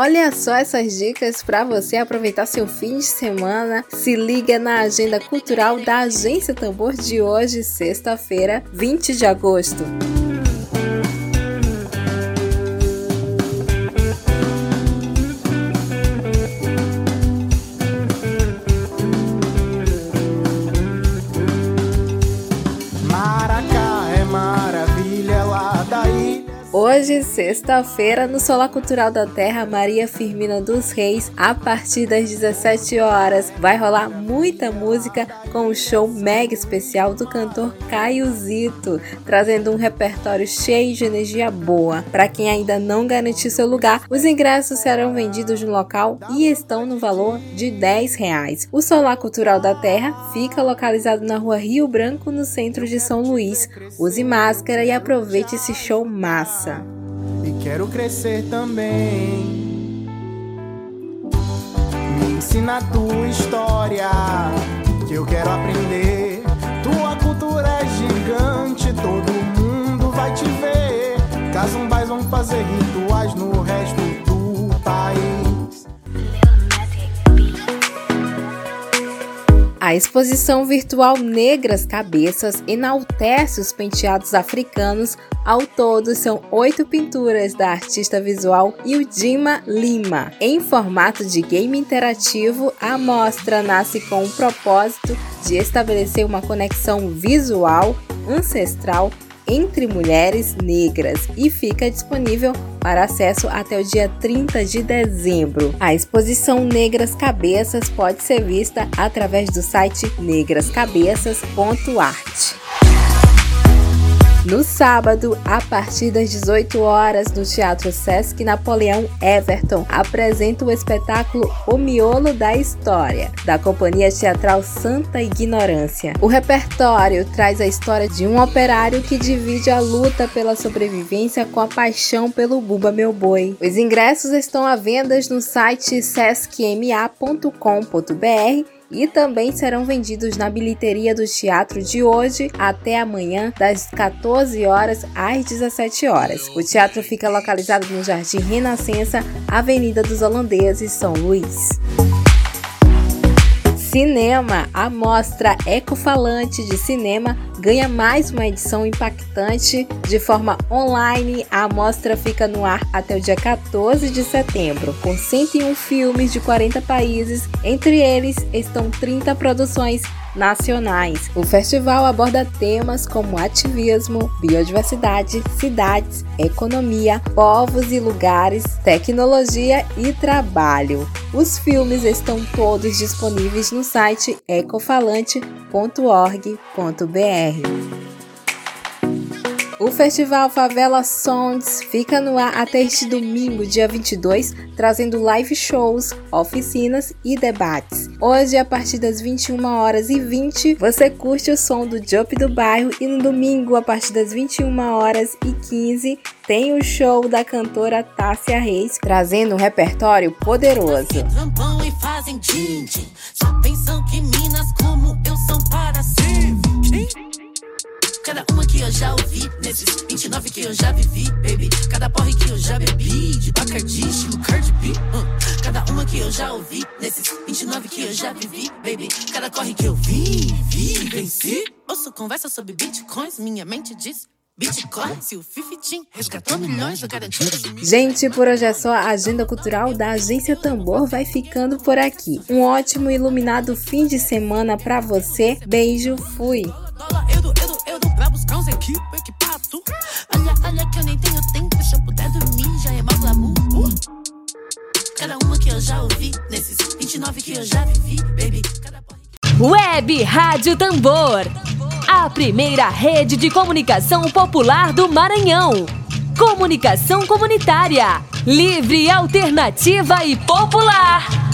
Olha só essas dicas para você aproveitar seu fim de semana. Se liga na agenda cultural da Agência Tambor de hoje, sexta-feira, 20 de agosto. Hoje, sexta-feira, no Solar Cultural da Terra, Maria Firmina dos Reis, a partir das 17 horas, vai rolar muita música com o show mega especial do cantor Caio Zito, trazendo um repertório cheio de energia boa. Para quem ainda não garantiu seu lugar, os ingressos serão vendidos no local e estão no valor de 10 reais. O Solar Cultural da Terra fica localizado na rua Rio Branco, no centro de São Luís. Use máscara e aproveite esse show massa e quero crescer também. Me ensina a tua história, que eu quero aprender. A exposição virtual Negras Cabeças enaltece os penteados africanos. Ao todo, são oito pinturas da artista visual Ildima Lima. Em formato de game interativo, a mostra nasce com o propósito de estabelecer uma conexão visual, ancestral entre mulheres negras e fica disponível para acesso até o dia 30 de dezembro. A exposição Negras Cabeças pode ser vista através do site negrascabeças.art. No sábado, a partir das 18 horas, no Teatro Sesc Napoleão Everton, apresenta o espetáculo O Miolo da História, da Companhia Teatral Santa Ignorância. O repertório traz a história de um operário que divide a luta pela sobrevivência com a paixão pelo Buba Meu Boi. Os ingressos estão à venda no site sescma.com.br e também serão vendidos na bilheteria do teatro de hoje até amanhã, das 14 horas às 17 horas. O teatro fica localizado no Jardim Renascença, Avenida dos Holandeses, São Luís. Cinema, a mostra Ecofalante de Cinema ganha mais uma edição impactante de forma online. A mostra fica no ar até o dia 14 de setembro, com 101 filmes de 40 países, entre eles estão 30 produções nacionais. O festival aborda temas como ativismo, biodiversidade, cidades, economia, povos e lugares, tecnologia e trabalho. Os filmes estão todos disponíveis no site ecofalante.org.br. O Festival Favela Sounds fica no ar até este domingo, dia 22, trazendo live shows, oficinas e debates. Hoje, a partir das 21 horas e 20, você curte o som do Jump do Bairro e no domingo, a partir das 21 horas e 15, tem o show da cantora Tássia Reis, trazendo um repertório poderoso. Só eu já ouvi, nesses 29 que eu já vivi, baby. Cada porre que eu já bebi, de Bacardi, estilo Cardi B. Uh. Cada uma que eu já ouvi, nesses 29 que eu já vivi, baby. Cada corre que eu vi, vi, venci. Ouço conversa sobre bitcoins, minha mente diz. Bitcoin, se o Fifitim resgatou milhões, eu garanti. Gente, por hoje é só. A agenda cultural da Agência Tambor vai ficando por aqui. Um ótimo iluminado fim de semana pra você. Beijo, fui. Olha, olha que eu nem tenho tempo. Se eu puder dormir, já. Uh. Cada uma que eu já ouvi, nesses 29 que eu já vivi, baby. Cada... Web Rádio Tambor. A primeira rede de comunicação popular do Maranhão. Comunicação comunitária. Livre, alternativa e popular.